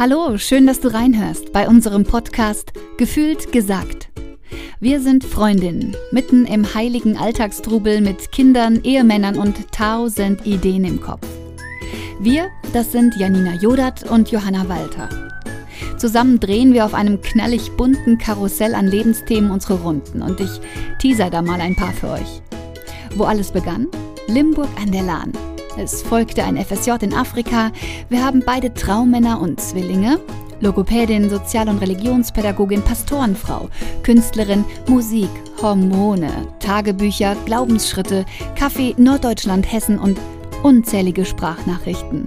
Hallo, schön, dass du reinhörst bei unserem Podcast Gefühlt gesagt. Wir sind Freundinnen, mitten im heiligen Alltagstrubel mit Kindern, Ehemännern und tausend Ideen im Kopf. Wir, das sind Janina Jodat und Johanna Walter. Zusammen drehen wir auf einem knallig bunten Karussell an Lebensthemen unsere Runden und ich teaser da mal ein paar für euch. Wo alles begann? Limburg an der Lahn. Es folgte ein FSJ in Afrika. Wir haben beide Traummänner und Zwillinge. Logopädin, Sozial- und Religionspädagogin, Pastorenfrau, Künstlerin, Musik, Hormone, Tagebücher, Glaubensschritte, Kaffee, Norddeutschland, Hessen und unzählige Sprachnachrichten.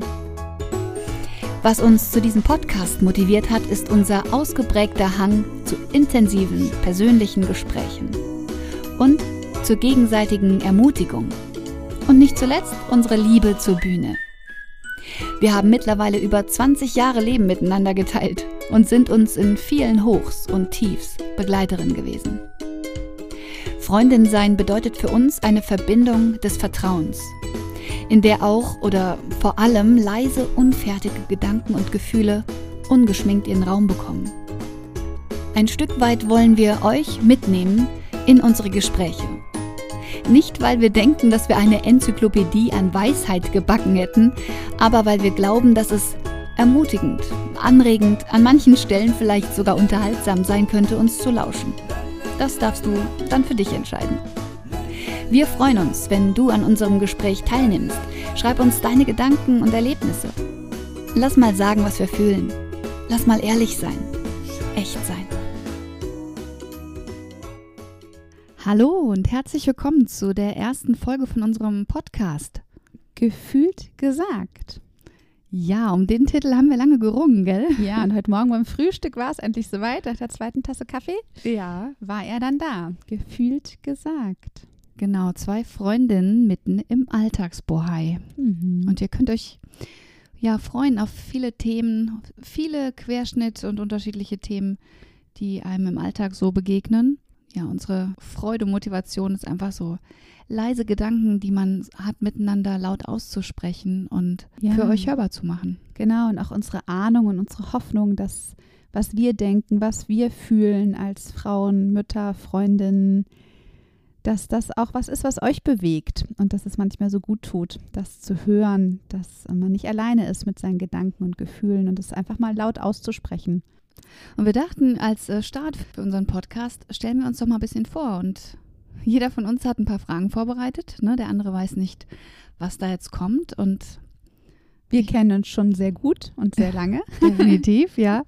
Was uns zu diesem Podcast motiviert hat, ist unser ausgeprägter Hang zu intensiven persönlichen Gesprächen und zur gegenseitigen Ermutigung. Und nicht zuletzt unsere Liebe zur Bühne. Wir haben mittlerweile über 20 Jahre Leben miteinander geteilt und sind uns in vielen Hochs und Tiefs Begleiterin gewesen. Freundin sein bedeutet für uns eine Verbindung des Vertrauens, in der auch oder vor allem leise, unfertige Gedanken und Gefühle ungeschminkt ihren Raum bekommen. Ein Stück weit wollen wir euch mitnehmen in unsere Gespräche nicht, weil wir denken, dass wir eine Enzyklopädie an Weisheit gebacken hätten, aber weil wir glauben, dass es ermutigend, anregend, an manchen Stellen vielleicht sogar unterhaltsam sein könnte, uns zu lauschen. Das darfst du dann für dich entscheiden. Wir freuen uns, wenn du an unserem Gespräch teilnimmst. Schreib uns deine Gedanken und Erlebnisse. Lass mal sagen, was wir fühlen. Lass mal ehrlich sein. Echt sein. Hallo und herzlich willkommen zu der ersten Folge von unserem Podcast. Gefühlt gesagt. Ja, um den Titel haben wir lange gerungen, gell? Ja, und heute Morgen beim Frühstück war es endlich soweit. Nach der zweiten Tasse Kaffee ja. war er dann da. Gefühlt gesagt. Genau, zwei Freundinnen mitten im Alltagsbohai. Mhm. Und ihr könnt euch ja freuen auf viele Themen, viele Querschnitt und unterschiedliche Themen, die einem im Alltag so begegnen ja, unsere Freude, Motivation ist einfach so leise Gedanken, die man hat, miteinander laut auszusprechen und ja. für euch hörbar zu machen. Genau, und auch unsere Ahnung und unsere Hoffnung, dass was wir denken, was wir fühlen als Frauen, Mütter, Freundinnen, dass das auch was ist, was euch bewegt und dass es manchmal so gut tut, das zu hören, dass man nicht alleine ist mit seinen Gedanken und Gefühlen und es einfach mal laut auszusprechen. Und wir dachten, als äh, Start für unseren Podcast stellen wir uns doch mal ein bisschen vor. Und jeder von uns hat ein paar Fragen vorbereitet. Ne? Der andere weiß nicht, was da jetzt kommt. Und wir kennen uns schon sehr gut und sehr lange. Definitiv, ja.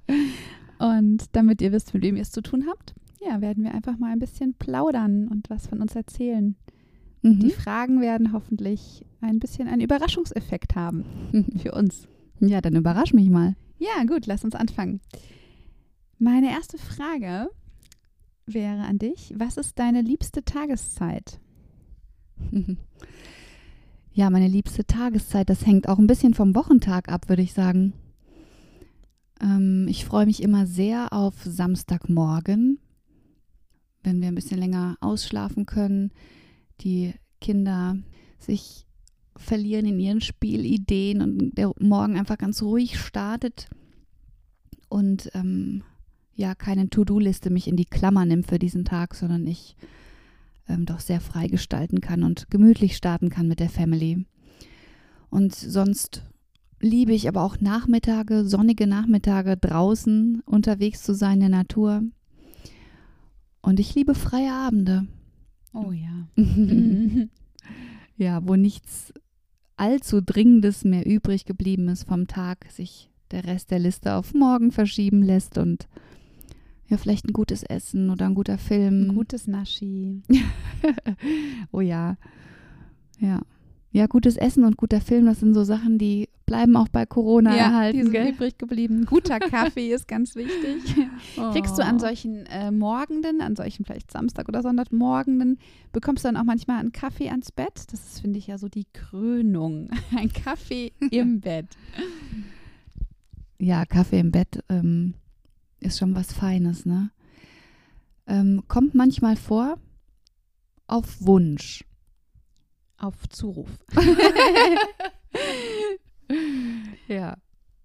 Und damit ihr wisst, mit wem ihr es zu tun habt, ja, werden wir einfach mal ein bisschen plaudern und was von uns erzählen. Mhm. Die Fragen werden hoffentlich ein bisschen einen Überraschungseffekt haben für uns. Ja, dann überrasch mich mal. Ja, gut, lass uns anfangen. Meine erste Frage wäre an dich, was ist deine liebste Tageszeit? Ja, meine liebste Tageszeit, das hängt auch ein bisschen vom Wochentag ab, würde ich sagen. Ähm, ich freue mich immer sehr auf Samstagmorgen, wenn wir ein bisschen länger ausschlafen können, die Kinder sich verlieren in ihren Spielideen und der Morgen einfach ganz ruhig startet und ähm, ja keine To-Do-Liste mich in die Klammer nimmt für diesen Tag, sondern ich ähm, doch sehr frei gestalten kann und gemütlich starten kann mit der Family. Und sonst liebe ich aber auch Nachmittage, sonnige Nachmittage draußen unterwegs zu sein in der Natur. Und ich liebe freie Abende. Oh ja. ja, wo nichts allzu Dringendes mehr übrig geblieben ist vom Tag, sich der Rest der Liste auf morgen verschieben lässt und ja, vielleicht ein gutes Essen oder ein guter Film. Ein gutes Naschi. oh ja. Ja. Ja, gutes Essen und guter Film, das sind so Sachen, die bleiben auch bei Corona ja, erhalten. Die sind gell? übrig geblieben. Guter Kaffee ist ganz wichtig. Oh. Kriegst du an solchen äh, Morgenden, an solchen vielleicht Samstag oder Sonntagmorgenden, bekommst du dann auch manchmal einen Kaffee ans Bett? Das ist, finde ich, ja so die Krönung. Ein Kaffee im Bett. Ja, Kaffee im Bett. Ähm, ist schon was Feines, ne? Ähm, kommt manchmal vor, auf Wunsch. Auf Zuruf. ja.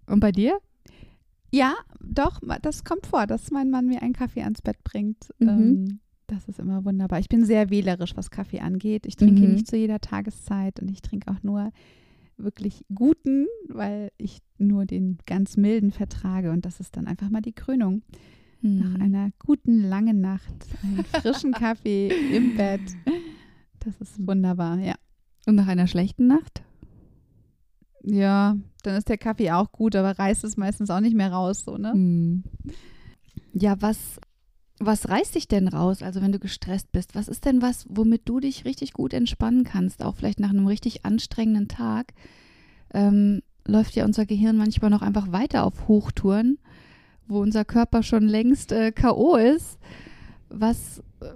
Und bei dir? Ja, doch, das kommt vor, dass mein Mann mir einen Kaffee ans Bett bringt. Mhm. Ähm, das ist immer wunderbar. Ich bin sehr wählerisch, was Kaffee angeht. Ich trinke ihn Mhm. nicht zu jeder Tageszeit und ich trinke auch nur wirklich guten, weil ich nur den ganz milden vertrage und das ist dann einfach mal die Krönung. Nach Mhm. einer guten langen Nacht, einen frischen Kaffee im Bett. Das ist wunderbar, ja. Und nach einer schlechten Nacht? Ja, dann ist der Kaffee auch gut, aber reißt es meistens auch nicht mehr raus, so, ne? Mhm. Ja, was, was reißt dich denn raus, also wenn du gestresst bist? Was ist denn was, womit du dich richtig gut entspannen kannst, auch vielleicht nach einem richtig anstrengenden Tag? Ähm, läuft ja unser Gehirn manchmal noch einfach weiter auf Hochtouren, wo unser Körper schon längst äh, K.O. ist. Was, äh,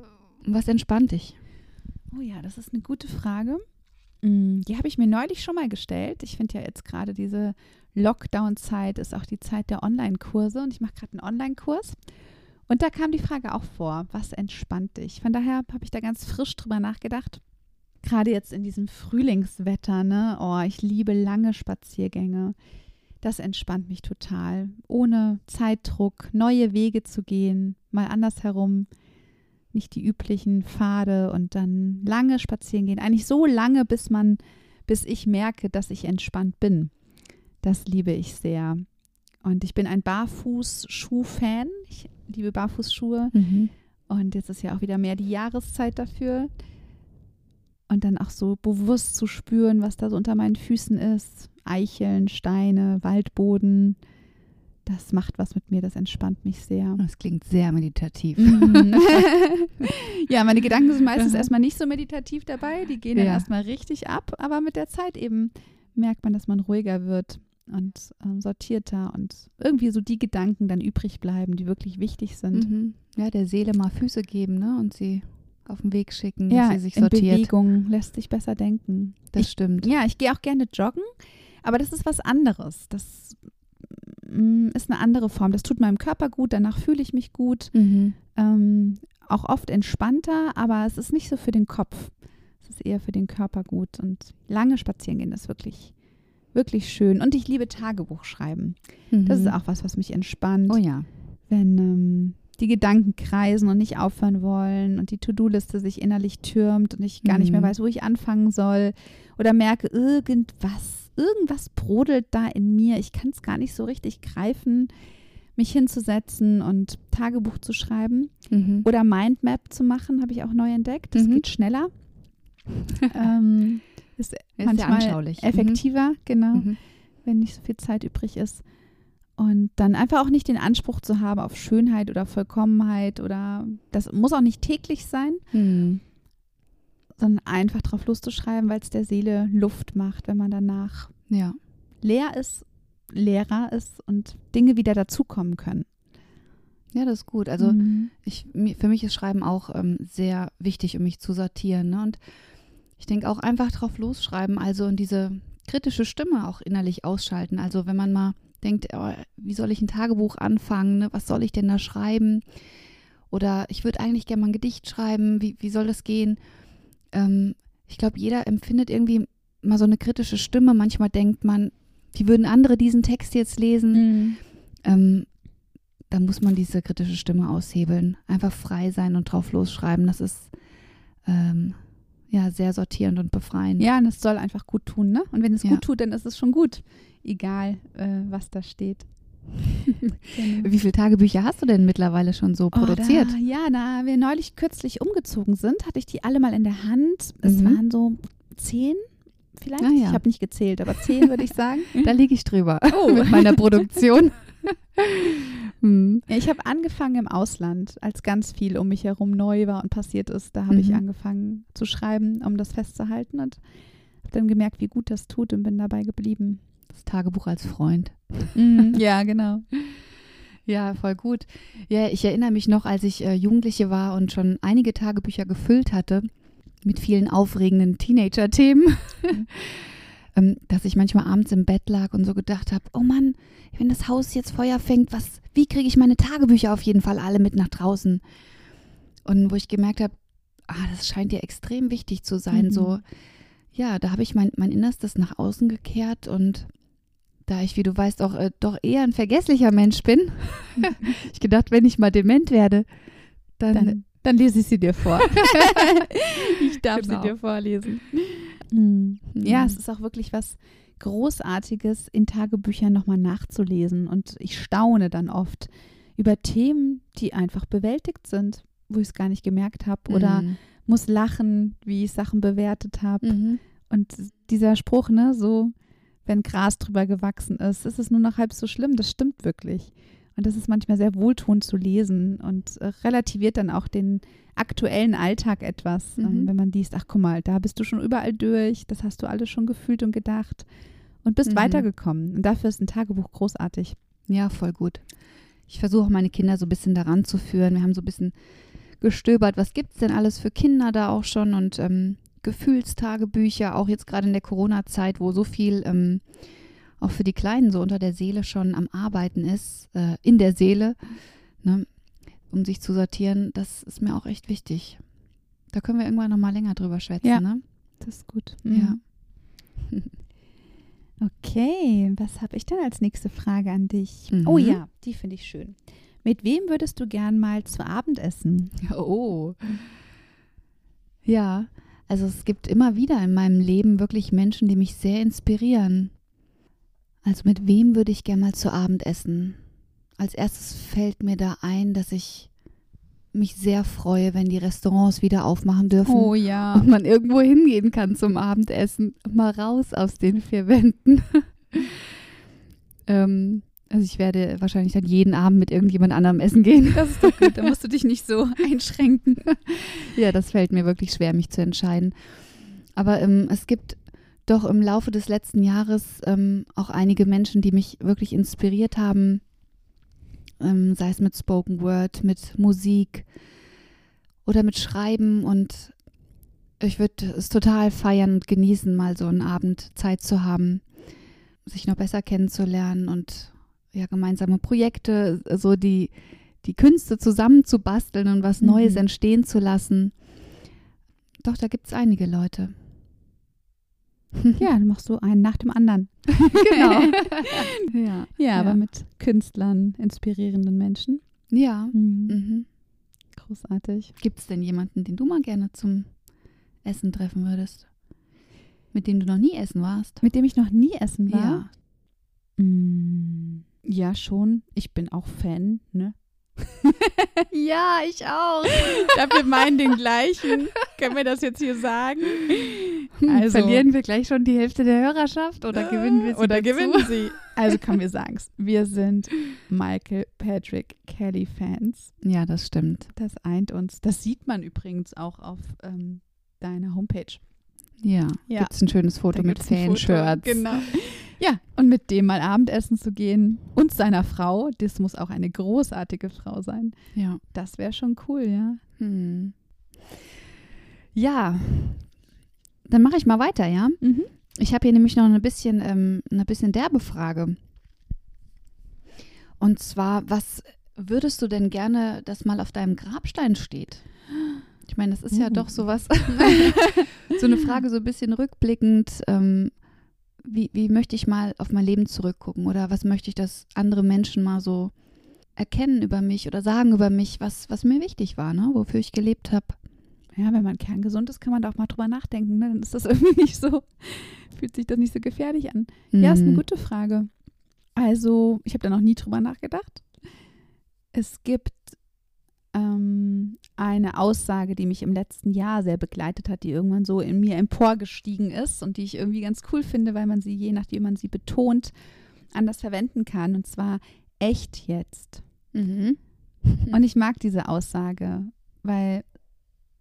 was entspannt dich? Oh ja, das ist eine gute Frage. Mm, Die habe ich mir neulich schon mal gestellt. Ich finde ja jetzt gerade diese Lockdown-Zeit ist auch die Zeit der Online-Kurse und ich mache gerade einen Online-Kurs. Und da kam die Frage auch vor, was entspannt dich? Von daher habe ich da ganz frisch drüber nachgedacht. Gerade jetzt in diesem Frühlingswetter, ne? Oh, ich liebe lange Spaziergänge. Das entspannt mich total. Ohne Zeitdruck, neue Wege zu gehen, mal andersherum nicht die üblichen Pfade und dann lange spazieren gehen. Eigentlich so lange, bis man, bis ich merke, dass ich entspannt bin. Das liebe ich sehr. Und ich bin ein Barfußschuh-Fan. Ich liebe Barfußschuhe. Und jetzt ist ja auch wieder mehr die Jahreszeit dafür. Und dann auch so bewusst zu spüren, was da so unter meinen Füßen ist. Eicheln, Steine, Waldboden. Das macht was mit mir, das entspannt mich sehr. Das klingt sehr meditativ. Mhm. ja, meine Gedanken sind meistens erstmal nicht so meditativ dabei. Die gehen dann Ja. erstmal richtig ab. Aber mit der Zeit eben merkt man, dass man ruhiger wird und ähm, sortierter und irgendwie so die Gedanken dann übrig bleiben, die wirklich wichtig sind. Mhm. Ja, der Seele mal Füße geben ne? und sie auf den Weg schicken, Ja, dass sie sich in sortiert. Bewegung lässt sich besser denken. Das ich, stimmt. ja, ich gehe auch gerne joggen, aber das ist was anderes. Das mm, ist eine andere Form. Das tut meinem Körper gut, danach fühle ich mich gut. Mhm. ähm, auch oft entspannter, aber es ist nicht so für den Kopf. Es ist eher für den Körper gut. Und lange spazieren gehen ist wirklich, wirklich schön. Und ich liebe Tagebuch schreiben. Das Mhm. ist auch was, was mich entspannt, Oh ja. wenn ähm, die Gedanken kreisen und nicht aufhören wollen und die To-Do-Liste sich innerlich türmt und ich gar nicht mehr Mhm. weiß, wo ich anfangen soll oder merke, irgendwas, irgendwas brodelt da in mir. Ich kann es gar nicht so richtig greifen, mich hinzusetzen und Tagebuch zu schreiben. Mhm. Oder Mindmap zu machen, habe ich auch neu entdeckt. Das Mhm. geht schneller. ähm, ist Ist manchmal anschaulich. effektiver, genau, Mhm. wenn nicht so viel Zeit übrig ist. Und dann einfach auch nicht den Anspruch zu haben auf Schönheit oder Vollkommenheit oder das muss auch nicht täglich sein, Mhm. sondern einfach drauf loszuschreiben, weil es der Seele Luft macht, wenn man danach Ja. leer ist, leerer ist und Dinge wieder dazukommen können. ja, das ist gut. Also Mhm. ich, für mich ist Schreiben auch ähm, sehr wichtig, um mich zu sortieren. Ne? Und ich denke auch einfach drauf losschreiben, also und diese kritische Stimme auch innerlich ausschalten. Also wenn man mal denkt, oh, wie soll ich ein Tagebuch anfangen? Ne? Was soll ich denn da schreiben? Oder ich würde eigentlich gerne mal ein Gedicht schreiben. Wie, wie soll das gehen? Ähm, ich glaube, jeder empfindet irgendwie mal so eine kritische Stimme. Manchmal denkt man, wie würden andere diesen Text jetzt lesen? Mhm. ähm, dann muss man diese kritische Stimme aushebeln. Einfach frei sein und drauf losschreiben. Das ist ähm, ja sehr sortierend und befreiend. Ja, und es soll einfach gut tun, ne? Und wenn es Ja. gut tut, dann ist es schon gut. Egal, äh, was da steht. Genau. Wie viele Tagebücher hast du denn mittlerweile schon so produziert? Oh, da, ja, da wir neulich kürzlich umgezogen sind, hatte ich die alle mal in der Hand. Es Mhm. waren so zehn vielleicht. Ah, ja. Ich habe nicht gezählt, aber zehn würde ich sagen. Da liege ich drüber Oh. mit meiner Produktion. Hm. Ich habe angefangen im Ausland, als ganz viel um mich herum neu war und passiert ist. Da habe ich Mhm. angefangen zu schreiben, um das festzuhalten und habe dann gemerkt, wie gut das tut und bin dabei geblieben. Das Tagebuch als Freund. ja, genau. Ja, voll gut. Ja, ich erinnere mich noch, als ich äh, Jugendliche war und schon einige Tagebücher gefüllt hatte mit vielen aufregenden Teenager-Themen, ähm, dass ich manchmal abends im Bett lag und so gedacht habe, oh Mann, wenn das Haus jetzt Feuer fängt, was, wie kriege ich meine Tagebücher auf jeden Fall alle mit nach draußen? Und wo ich gemerkt habe, ah, das scheint dir extrem wichtig zu sein. Mhm. So, ja, da habe ich mein, mein Innerstes nach außen gekehrt und da ich, wie du weißt, auch äh, doch eher ein vergesslicher Mensch bin, ich gedacht, wenn ich mal dement werde, dann, Dann, dann lese ich sie dir vor. ich darf Genau. sie dir vorlesen. Mhm. Ja, es ist auch wirklich was Großartiges, in Tagebüchern nochmal nachzulesen. Und ich staune dann oft über Themen, die einfach bewältigt sind, wo ich es gar nicht gemerkt habe. Oder Mhm. muss lachen, wie ich Sachen bewertet habe. Mhm. Und dieser Spruch, ne, so, wenn Gras drüber gewachsen ist, ist es nur noch halb so schlimm. Das stimmt wirklich. Und das ist manchmal sehr wohltuend zu lesen und äh, relativiert dann auch den aktuellen Alltag etwas, Mhm. ähm, wenn man liest, ach guck mal, da bist du schon überall durch, das hast du alles schon gefühlt und gedacht und bist Mhm. weitergekommen. Und dafür ist ein Tagebuch großartig. Ja, voll gut. Ich versuche meine Kinder so ein bisschen daran zu führen. Wir haben so ein bisschen gestöbert, was gibt es denn alles für Kinder da auch schon und ähm, Gefühlstagebücher, auch jetzt gerade in der Corona-Zeit, wo so viel ähm, auch für die Kleinen so unter der Seele schon am Arbeiten ist, äh, in der Seele, ne, um sich zu sortieren, das ist mir auch echt wichtig. Da können wir irgendwann nochmal länger drüber schwätzen, Ja. ne? Das ist gut. Ja. Okay, was habe ich denn als nächste Frage an dich? Mhm. Oh ja, die finde ich schön. Mit wem würdest du gern mal zu Abend essen? Oh. Ja, also es gibt immer wieder in meinem Leben wirklich Menschen, die mich sehr inspirieren. Also mit wem würde ich gerne mal zu Abend essen? Als erstes fällt mir da ein, dass ich mich sehr freue, wenn die Restaurants wieder aufmachen dürfen Oh ja. und man irgendwo hingehen kann zum Abendessen. Mal raus aus den vier Wänden. ähm, also ich werde wahrscheinlich dann jeden Abend mit irgendjemand anderem essen gehen. Das ist doch gut, da musst du dich nicht so einschränken. Ja, das fällt mir wirklich schwer, mich zu entscheiden. Aber ähm, es gibt doch im Laufe des letzten Jahres ähm, auch einige Menschen, die mich wirklich inspiriert haben, ähm, sei es mit Spoken Word, mit Musik oder mit Schreiben. Und ich würde es total feiern und genießen, mal so einen Abend Zeit zu haben, sich noch besser kennenzulernen und ja, gemeinsame Projekte, so die, die Künste zusammenzubasteln und was Mhm. Neues entstehen zu lassen. Doch, da gibt es einige Leute. Ja, dann machst du einen nach dem anderen. genau. ja. Ja, aber Ja. mit Künstlern, inspirierenden Menschen. Ja. Mhm. Mhm. Großartig. Gibt es denn jemanden, den du mal gerne zum Essen treffen würdest? Mit dem du noch nie essen warst? Mit dem ich noch nie essen war. Ja. Mm, Ja, schon. Ich bin auch Fan, ne? Ja, ich auch. Wir meinen den gleichen. Können wir das jetzt hier sagen? Also, Verlieren wir gleich schon die Hälfte der Hörerschaft oder gewinnen wir sie Oder dazu? gewinnen sie. Also komm, wir sagen's. Wir sind Michael Patrick Kelly Fans. Ja, das stimmt. Das eint uns. Das sieht man übrigens auch auf ähm, deiner Homepage. Ja. Ja. Gibt es ein schönes Foto Da mit Fanshirts. Genau. Ja, und mit dem mal Abendessen zu gehen und seiner Frau, das muss auch eine großartige Frau sein. Ja. Das wäre schon cool, ja. Hm. Ja. Dann mache ich mal weiter, ja? Mhm. Ich habe hier nämlich noch eine bisschen, ähm, eine bisschen derbe Frage. Und zwar, was würdest du denn gerne, dass mal auf deinem Grabstein steht? Ich meine, das ist ja Uh. doch sowas, so eine Frage so ein bisschen rückblickend. Ähm, wie, wie möchte ich mal auf mein Leben zurückgucken? Oder was möchte ich, dass andere Menschen mal so erkennen über mich oder sagen über mich, was, was mir wichtig war, ne? wofür ich gelebt habe? Ja, wenn man kerngesund ist, kann man da auch mal drüber nachdenken. Ne? Dann ist das irgendwie nicht so, fühlt sich das nicht so gefährlich an. Ja, ist eine Mhm. gute Frage. Also, ich habe da noch nie drüber nachgedacht. Es gibt ähm, eine Aussage, die mich im letzten Jahr sehr begleitet hat, die irgendwann so in mir emporgestiegen ist und die ich irgendwie ganz cool finde, weil man sie, je nachdem man sie betont, anders verwenden kann. Und zwar echt jetzt. Mhm. Und ich mag diese Aussage, weil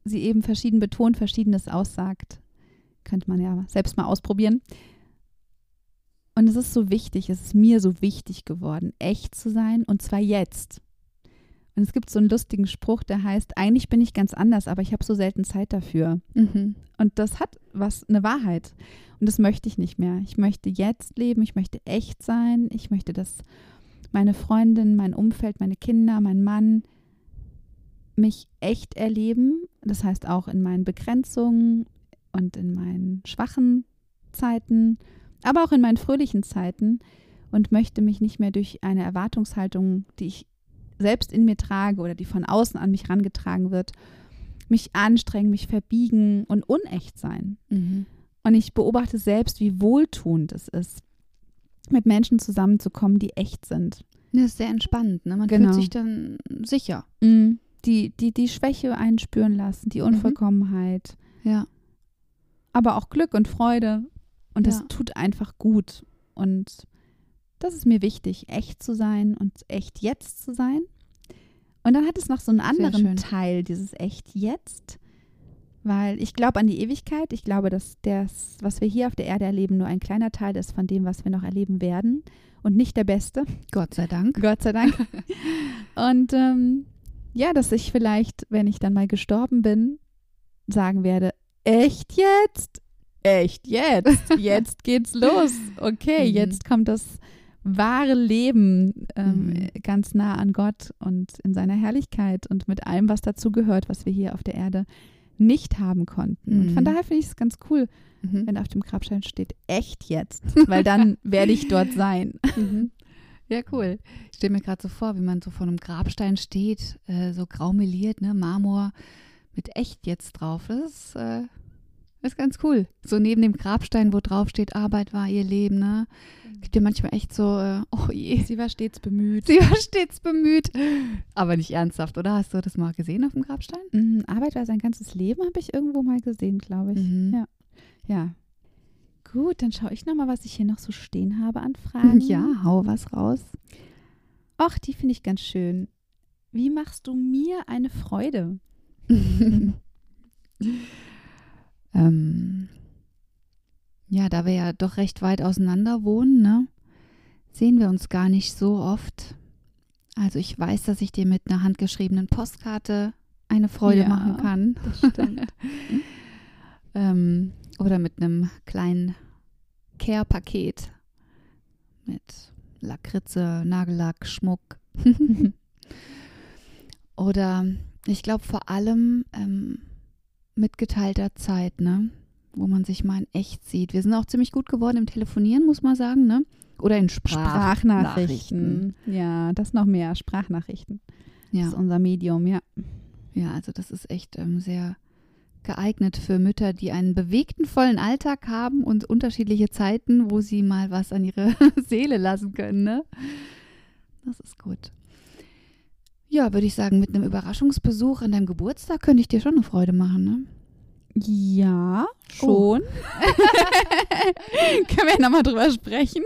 sie eben verschieden betont, verschiedenes aussagt. Könnte man ja selbst mal ausprobieren. Und es ist so wichtig, es ist mir so wichtig geworden, echt zu sein und zwar jetzt. Und es gibt so einen lustigen Spruch, der heißt, eigentlich bin ich ganz anders, aber ich habe so selten Zeit dafür. Mhm. Und das hat was, eine Wahrheit. Und das möchte ich nicht mehr. Ich möchte jetzt leben, ich möchte echt sein, ich möchte, dass meine Freundin, mein Umfeld, meine Kinder, mein Mann mich echt erleben. Das heißt auch in meinen Begrenzungen und in meinen schwachen Zeiten, aber auch in meinen fröhlichen Zeiten. und möchte mich nicht mehr durch eine Erwartungshaltung, die ich selbst in mir trage oder die von außen an mich herangetragen wird, mich anstrengen, mich verbiegen und unecht sein. Mhm. Und ich beobachte selbst, wie wohltuend es ist, mit Menschen zusammenzukommen, die echt sind. Das ist sehr entspannend, ne? Man Genau. fühlt sich dann sicher. Die, die die Schwäche einspüren lassen, die Unvollkommenheit, Ja. aber auch Glück und Freude. Und das Ja. tut einfach gut. Und das ist mir wichtig, echt zu sein und echt jetzt zu sein. Und dann hat es noch so einen anderen. Teil, dieses echt jetzt. Weil ich glaube an die Ewigkeit. Ich glaube, dass das, was wir hier auf der Erde erleben, nur ein kleiner Teil ist von dem, was wir noch erleben werden. Und nicht der beste. Gott sei Dank. Gott sei Dank. Und ähm, ja, dass ich vielleicht, wenn ich dann mal gestorben bin, sagen werde, echt jetzt? Echt jetzt? Jetzt geht's los. Okay, Mhm. jetzt kommt das wahre Leben ähm, Mhm. ganz nah an Gott und in seiner Herrlichkeit und mit allem, was dazu gehört, was wir hier auf der Erde nicht haben konnten. Und von Mhm. daher finde ich es ganz cool, Mhm. wenn auf dem Grabstein steht, echt jetzt, weil dann werde ich dort sein. Mhm. Ja, cool. Ich stelle mir gerade so vor, wie man so vor einem Grabstein steht, äh, so graumeliert, ne, Marmor mit echt jetzt drauf. Das ist, äh, ist ganz cool. So neben dem Grabstein, wo drauf steht, Arbeit war ihr Leben, ne? Gibt dir manchmal echt so, äh, oh je, Sie war stets bemüht. sie war stets bemüht. Aber nicht ernsthaft, oder? Hast du das mal gesehen auf dem Grabstein? Mhm, Arbeit war sein ganzes Leben, habe ich irgendwo mal gesehen, glaube ich. Mhm. Ja. Ja. Gut, dann schaue ich nochmal, was ich hier noch so stehen habe an Fragen. Ja, hau was raus. Ach, die finde ich ganz schön. Wie machst du mir eine Freude? ähm, ja, da wir ja doch recht weit auseinander wohnen, ne, sehen wir uns gar nicht so oft. Also ich weiß, dass ich dir mit einer handgeschriebenen Postkarte eine Freude Ja. machen kann. Das stimmt. Ähm, oder mit einem kleinen Care-Paket mit Lakritze, Nagellack, Schmuck. oder ich glaube vor allem ähm, mit geteilter Zeit, ne? Wo man sich mal in echt sieht. Wir sind auch ziemlich gut geworden im Telefonieren, muss man sagen, ne? Oder in Sprach Sprachnachrichten. Ja, das noch mehr. Sprachnachrichten. Das Ja. ist unser Medium, ja. ja, also das ist echt ähm, sehr geeignet für Mütter, die einen bewegten, vollen Alltag haben und unterschiedliche Zeiten, wo sie mal was an ihre Seele lassen können, ne? Das ist gut. Ja, würde ich sagen, mit einem Überraschungsbesuch an deinem Geburtstag könnte ich dir schon eine Freude machen, ne? Ja, Oh. schon. Können wir nochmal drüber sprechen?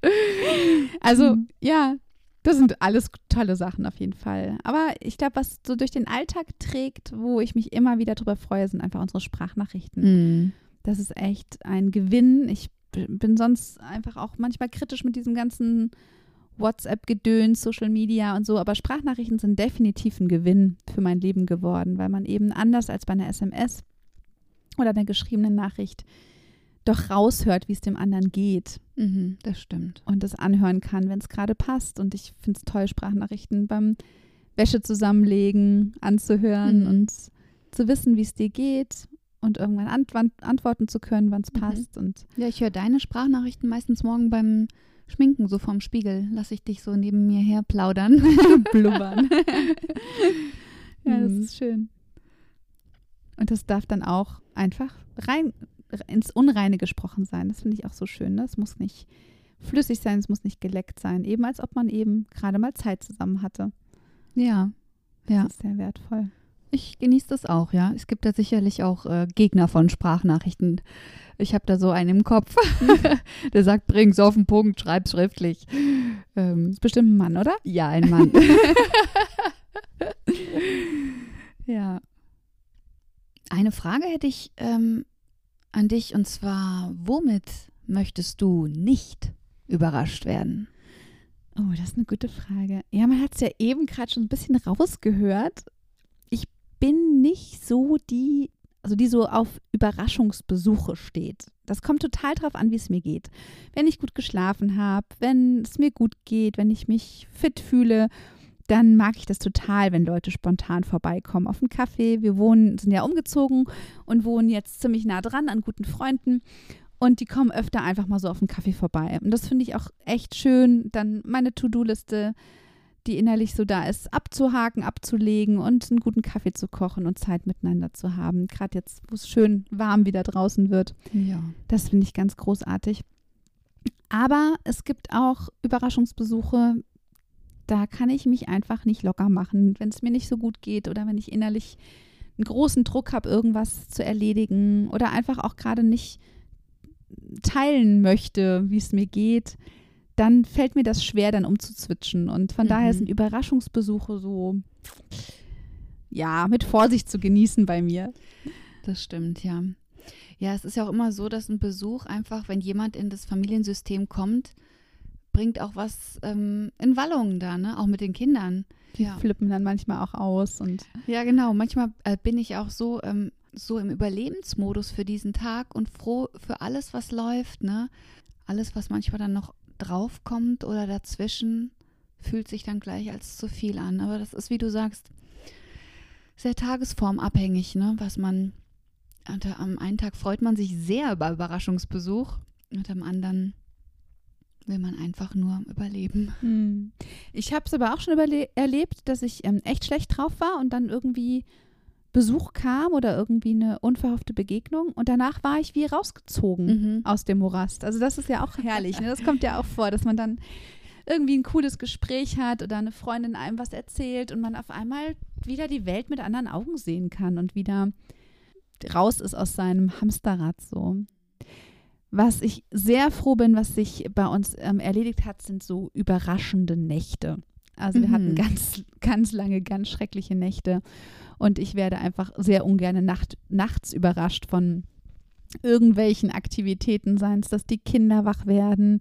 also, Mhm. ja, das sind alles tolle Sachen auf jeden Fall. Aber ich glaube, was so durch den Alltag trägt, wo ich mich immer wieder drüber freue, sind einfach unsere Sprachnachrichten. Mhm. Das ist echt ein Gewinn. Ich bin sonst einfach auch manchmal kritisch mit diesem ganzen WhatsApp-Gedöns, Social Media und so, aber Sprachnachrichten sind definitiv ein Gewinn für mein Leben geworden, weil man eben anders als bei einer SMS oder einer geschriebenen Nachricht doch raushört, wie es dem anderen geht Mhm, das stimmt. und das anhören kann, wenn es gerade passt. Und ich finde es toll, Sprachnachrichten beim Wäsche zusammenlegen anzuhören Mhm. und zu wissen, wie es dir geht und irgendwann antwan- antworten zu können, wann es Mhm. passt. Und Ja, ich höre deine Sprachnachrichten meistens morgen beim Schminken, so vorm Spiegel. Lasse ich dich so neben mir her plaudern. blubbern. ja, das Mhm. ist schön. Und das darf dann auch einfach rein ins Unreine gesprochen sein. Das finde ich auch so schön. Ne? Es muss nicht flüssig sein, es muss nicht geleckt sein. Eben als ob man eben gerade mal Zeit zusammen hatte. Ja. Das Ja. ist sehr wertvoll. Ich genieße das auch, ja. Es gibt da sicherlich auch äh, Gegner von Sprachnachrichten. Ich habe da so einen im Kopf, der sagt, bring's auf den Punkt, schreib's schriftlich. Ähm, ist bestimmt ein Mann, oder? ja, ein Mann. ja. Eine Frage hätte ich ähm, an dich und zwar, womit möchtest du nicht überrascht werden? Oh, das ist eine gute Frage. Ja, man hat es ja eben gerade schon ein bisschen rausgehört. Ich bin nicht so die, also die so auf Überraschungsbesuche steht. Das kommt total drauf an, wie es mir geht. Wenn ich gut geschlafen habe, wenn es mir gut geht, wenn ich mich fit fühle, dann mag ich das total, wenn Leute spontan vorbeikommen auf einen Kaffee. Wir wohnen, sind ja umgezogen und wohnen jetzt ziemlich nah dran an guten Freunden. Und die kommen öfter einfach mal so auf den Kaffee vorbei. Und das finde ich auch echt schön, dann meine To-Do-Liste, die innerlich so da ist, abzuhaken, abzulegen und einen guten Kaffee zu kochen und Zeit miteinander zu haben. Gerade jetzt, wo es schön warm wieder draußen wird. Ja. Das finde ich ganz großartig. Aber es gibt auch Überraschungsbesuche, da kann ich mich einfach nicht locker machen, wenn es mir nicht so gut geht oder wenn ich innerlich einen großen Druck habe, irgendwas zu erledigen oder einfach auch gerade nicht teilen möchte, wie es mir geht, dann fällt mir das schwer, dann umzuzwitschen. Und von Mhm. daher sind Überraschungsbesuche so, ja, mit Vorsicht zu genießen bei mir. Das stimmt, ja. Ja, es ist ja auch immer so, dass ein Besuch einfach, wenn jemand in das Familiensystem kommt, bringt auch was ähm, in Wallungen da, ne? Auch mit den Kindern. Die Ja. flippen dann manchmal auch aus und Ja, genau. Manchmal äh, bin ich auch so, ähm, so im Überlebensmodus für diesen Tag und froh für alles, was läuft, ne? Alles, was manchmal dann noch draufkommt oder dazwischen, fühlt sich dann gleich als zu viel an. Aber das ist, wie du sagst, sehr tagesformabhängig, ne? Was man und am einen Tag freut man sich sehr über Überraschungsbesuch und am anderen will man einfach nur überleben. Hm. Ich habe es aber auch schon erlebt, dass ich ähm, echt schlecht drauf war und dann irgendwie Besuch kam oder irgendwie eine unverhoffte Begegnung und danach war ich wie rausgezogen Mhm. aus dem Morast. Also das ist ja auch herrlich. Ne? Das kommt ja auch vor, dass man dann irgendwie ein cooles Gespräch hat oder eine Freundin einem was erzählt und man auf einmal wieder die Welt mit anderen Augen sehen kann und wieder raus ist aus seinem Hamsterrad so. Was ich sehr froh bin, was sich bei uns ähm, erledigt hat, sind so überraschende Nächte. Also wir Mhm. hatten ganz, ganz lange, ganz schreckliche Nächte. Und ich werde einfach sehr ungern Nacht, nachts überrascht von irgendwelchen Aktivitäten, seien es, dass die Kinder wach werden,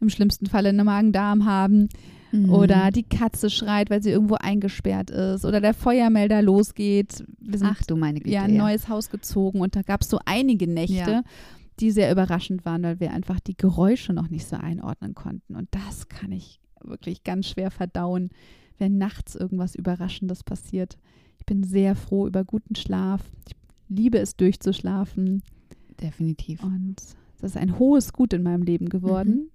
im schlimmsten Falle eine Magen-Darm haben Mhm. oder die Katze schreit, weil sie irgendwo eingesperrt ist oder der Feuermelder losgeht. Wir sind Ach du meine Güte. ja ein neues Haus gezogen und da gab es so einige Nächte, Ja. Die sehr überraschend waren, weil wir einfach die Geräusche noch nicht so einordnen konnten. Und das kann ich wirklich ganz schwer verdauen, wenn nachts irgendwas Überraschendes passiert. Ich bin sehr froh über guten Schlaf. Ich liebe es durchzuschlafen Definitiv. und das ist ein hohes Gut in meinem Leben geworden,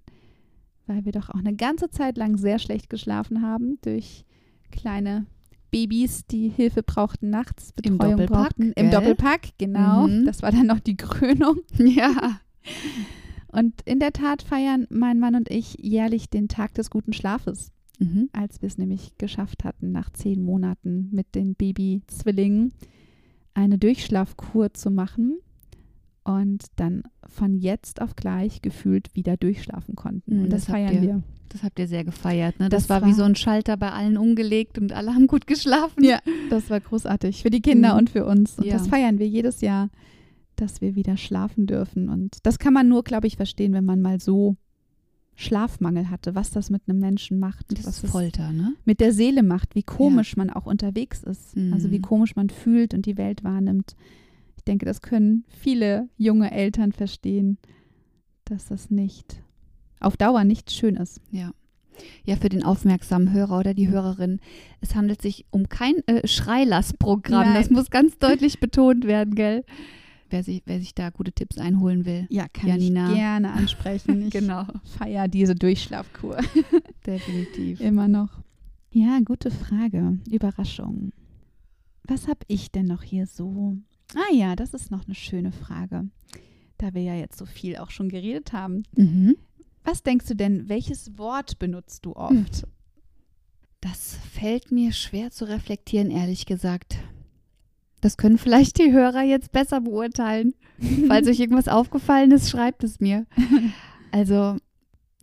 weil wir doch auch eine ganze Zeit lang sehr schlecht geschlafen haben durch kleine Babys, die Hilfe brauchten nachts, Im Betreuung Doppelpack, brauchten. Im gell? Doppelpack, genau. Mhm. Das war dann noch die Krönung. Ja. Und in der Tat feiern mein Mann und ich jährlich den Tag des guten Schlafes, Mhm. als wir es nämlich geschafft hatten, nach zehn Monaten mit den Babyzwillingen eine Durchschlafkur zu machen und dann von jetzt auf gleich gefühlt wieder durchschlafen konnten. Mhm, und das, das feiern ihr wir. Das habt ihr sehr gefeiert, ne? Das, Das war, wie war- so ein Schalter bei allen umgelegt und alle haben gut geschlafen. Ja, das war großartig für die Kinder Mhm. und für uns. Und Ja. das feiern wir jedes Jahr, dass wir wieder schlafen dürfen. Und das kann man nur, glaube ich, verstehen, wenn man mal so Schlafmangel hatte, was das mit einem Menschen macht, Das was ist Folter, ne? mit der Seele macht, wie komisch man auch unterwegs ist. Mhm. Also wie komisch man fühlt und die Welt wahrnimmt. Ich denke, das können viele junge Eltern verstehen, dass das nicht auf Dauer nicht schön ist. Ja. Ja, für den aufmerksamen Hörer oder die Hörerin, es handelt sich um kein äh, Schreilassprogramm. Das muss ganz deutlich betont werden, gell? Wer sich, wer sich da gute Tipps einholen will. Ja, kann Janina. ich gerne ansprechen. Ich Genau. feier diese Durchschlafkur. Definitiv. Immer noch. Ja, gute Frage. Überraschung. Was habe ich denn noch hier so? Ah ja, das ist noch eine schöne Frage. Da wir ja jetzt so viel auch schon geredet haben. Mhm. Was denkst du denn, welches Wort benutzt du oft? Das fällt mir schwer zu reflektieren, ehrlich gesagt. Das können vielleicht die Hörer jetzt besser beurteilen. Falls euch irgendwas aufgefallen ist, schreibt es mir. Also,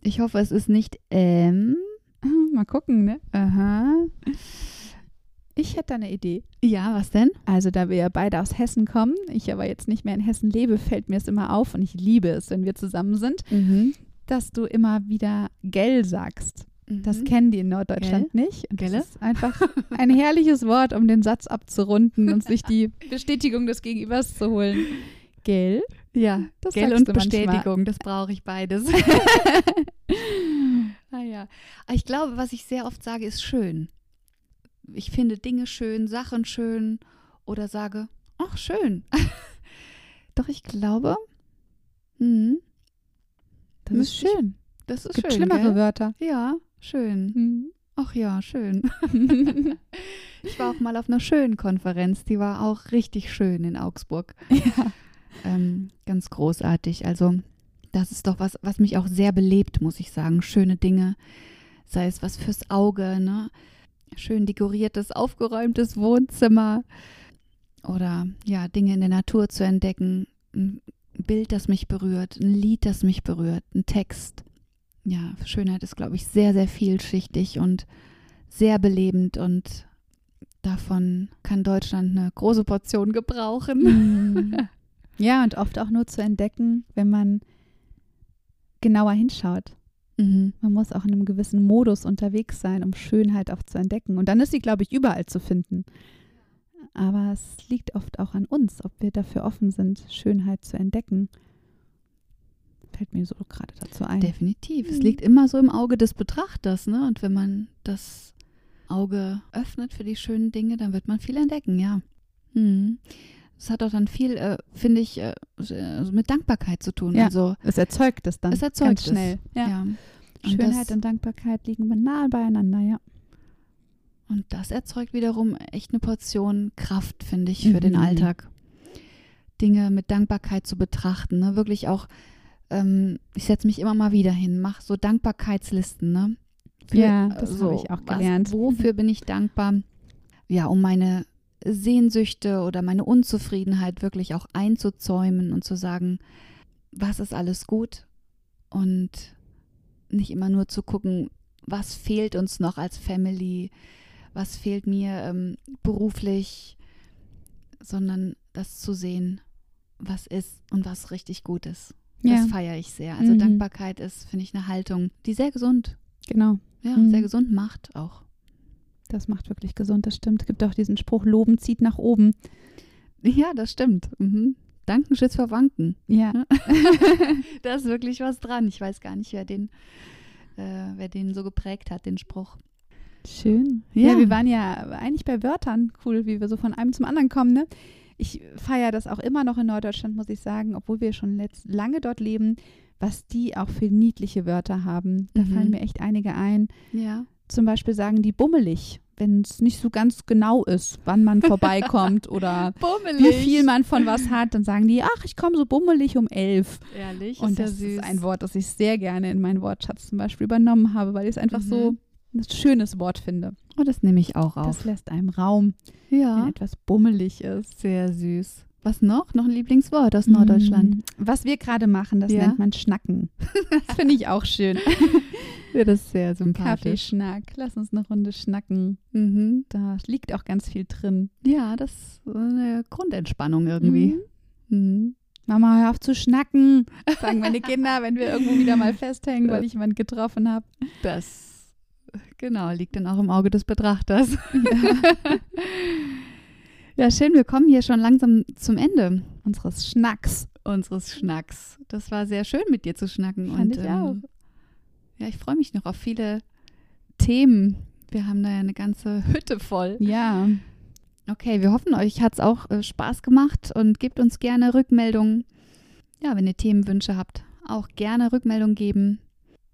ich hoffe, es ist nicht ähm. Mal gucken, ne? Aha. Ich hätte eine Idee. Ja, was denn? Also, da wir ja beide aus Hessen kommen, ich aber jetzt nicht mehr in Hessen lebe, fällt mir es immer auf und ich liebe es, wenn wir zusammen sind, Mhm. dass du immer wieder gell sagst. Das Mhm. kennen die in Norddeutschland nicht. Und Gelle? das ist einfach ein herrliches Wort, um den Satz abzurunden und sich die Bestätigung des Gegenübers zu holen. Gell? Ja, Das Gell und. Bestätigung, das brauche ich beides. ah ja. Aber Ich glaube, was ich sehr oft sage, ist schön. Ich finde Dinge schön, Sachen schön oder sage, ach schön. Doch ich glaube, Mhm. Das ist Müsste ich- schön. Das ist gibt schön. schlimmere gell? Wörter. Ja, schön. Mhm. Ach ja, schön. Ich war auch mal auf einer schönen Konferenz, die war auch richtig schön in Augsburg. ja. Ähm, ganz großartig. Also, das ist doch was, was mich auch sehr belebt, muss ich sagen. Schöne Dinge, sei es was fürs Auge, ne? Schön dekoriertes, aufgeräumtes Wohnzimmer oder ja, Dinge in der Natur zu entdecken. Ein Bild, das mich berührt, ein Lied, das mich berührt, ein Text. Ja, Schönheit ist, glaube ich, sehr, sehr vielschichtig und sehr belebend und davon kann Deutschland eine große Portion gebrauchen. Mhm. ja, und oft auch nur zu entdecken, wenn man genauer hinschaut. Mhm. Man muss auch in einem gewissen Modus unterwegs sein, um Schönheit auch zu entdecken. Und dann ist sie, glaube ich, überall zu finden. Aber es liegt oft auch an uns, ob wir dafür offen sind, Schönheit zu entdecken. Fällt mir so gerade dazu ein. Definitiv. Es Mhm. liegt immer so im Auge des Betrachters, ne? Und wenn man das Auge öffnet für die schönen Dinge, dann wird man viel entdecken, ja. Mhm. Das hat auch dann viel, äh, finde ich, äh, so mit Dankbarkeit zu tun. Ja, Also, Es erzeugt es dann Es erzeugt ganz schnell. es. ja. Und Schönheit das, und Dankbarkeit liegen nahe beieinander, ja. und das erzeugt wiederum echt eine Portion Kraft, finde ich, für den Mhm. Alltag. Dinge mit Dankbarkeit zu betrachten, ne? Wirklich auch, ähm, ich setze mich immer mal wieder hin, mache so Dankbarkeitslisten, ne? Für, Ja, äh, das habe ich auch was- gelernt. Wofür bin ich dankbar? Ja, um meine Sehnsüchte oder meine Unzufriedenheit wirklich auch einzuzäumen und zu sagen, was ist alles gut und nicht immer nur zu gucken, was fehlt uns noch als Family, was fehlt mir ähm, beruflich, sondern das zu sehen, was ist und was richtig gut ist. Das Ja, feiere ich sehr. Also Mhm. Dankbarkeit ist, finde ich, eine Haltung, die sehr gesund, genau. ja, Mhm. sehr gesund macht auch. Das macht wirklich gesund, das stimmt. Es gibt auch diesen Spruch, Loben zieht nach oben. Ja, das stimmt. Mhm. Danken schützt vor Wanken. Ja, da ist wirklich was dran. Ich weiß gar nicht, wer den, äh, wer den so geprägt hat, den Spruch. schön. Ja. Ja. wir waren ja eigentlich bei Wörtern. Cool, wie wir so von einem zum anderen kommen, ne? Ich feiere das auch immer noch in Norddeutschland, muss ich sagen, obwohl wir schon letzt, lange dort leben, was die auch für niedliche Wörter haben. Da Mhm. fallen mir echt einige ein. Ja. Zum Beispiel sagen die bummelig, wenn es nicht so ganz genau ist, wann man vorbeikommt oder Bummelig. wie viel man von was hat, dann sagen die, ach, ich komme so bummelig um elf. Ehrlich, Und ist ja das süß. ist ein Wort, das ich sehr gerne in meinen Wortschatz zum Beispiel übernommen habe, weil ich es einfach so Mhm. ein schönes Wort finde. Oh, das nehme ich auch Das auf. lässt einem Raum, wenn Ja. etwas bummelig ist. Sehr süß. Was noch? Noch ein Lieblingswort aus Norddeutschland. Mm, Was wir gerade machen, das Ja. nennt man Schnacken. Das finde ich auch schön. Ja, das ist sehr sympathisch. Kaffeeschnack. Lass uns eine Runde schnacken. Mhm. Da liegt auch ganz viel drin. Ja, das ist eine Grundentspannung irgendwie. Mhm. Mhm. Mama, hör auf zu schnacken, sagen meine Kinder, wenn wir irgendwo wieder mal festhängen, weil ich jemanden getroffen habe. Das, genau, liegt dann auch im Auge des Betrachters. Ja, schön, wir kommen hier schon langsam zum Ende Unseres Schnacks. unseres Schnacks. Das war sehr schön, mit dir zu schnacken. Fand und, ich auch. Ähm, ja, ich freue mich noch auf viele Themen. Wir haben da ja eine ganze Hütte voll. Ja. Okay, wir hoffen, euch hat es auch äh, Spaß gemacht und gebt uns gerne Rückmeldungen. Ja, wenn ihr Themenwünsche habt, auch gerne Rückmeldung geben.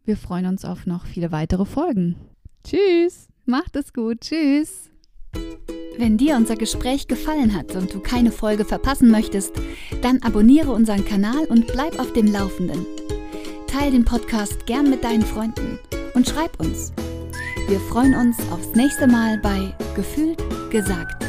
Wir freuen uns auf noch viele weitere Folgen. Tschüss. Macht es gut. Tschüss. Wenn dir unser Gespräch gefallen hat und du keine Folge verpassen möchtest, dann abonniere unseren Kanal und bleib auf dem Laufenden. Teil den Podcast gern mit deinen Freunden und schreib uns. Wir freuen uns aufs nächste Mal bei Gefühlt gesagt.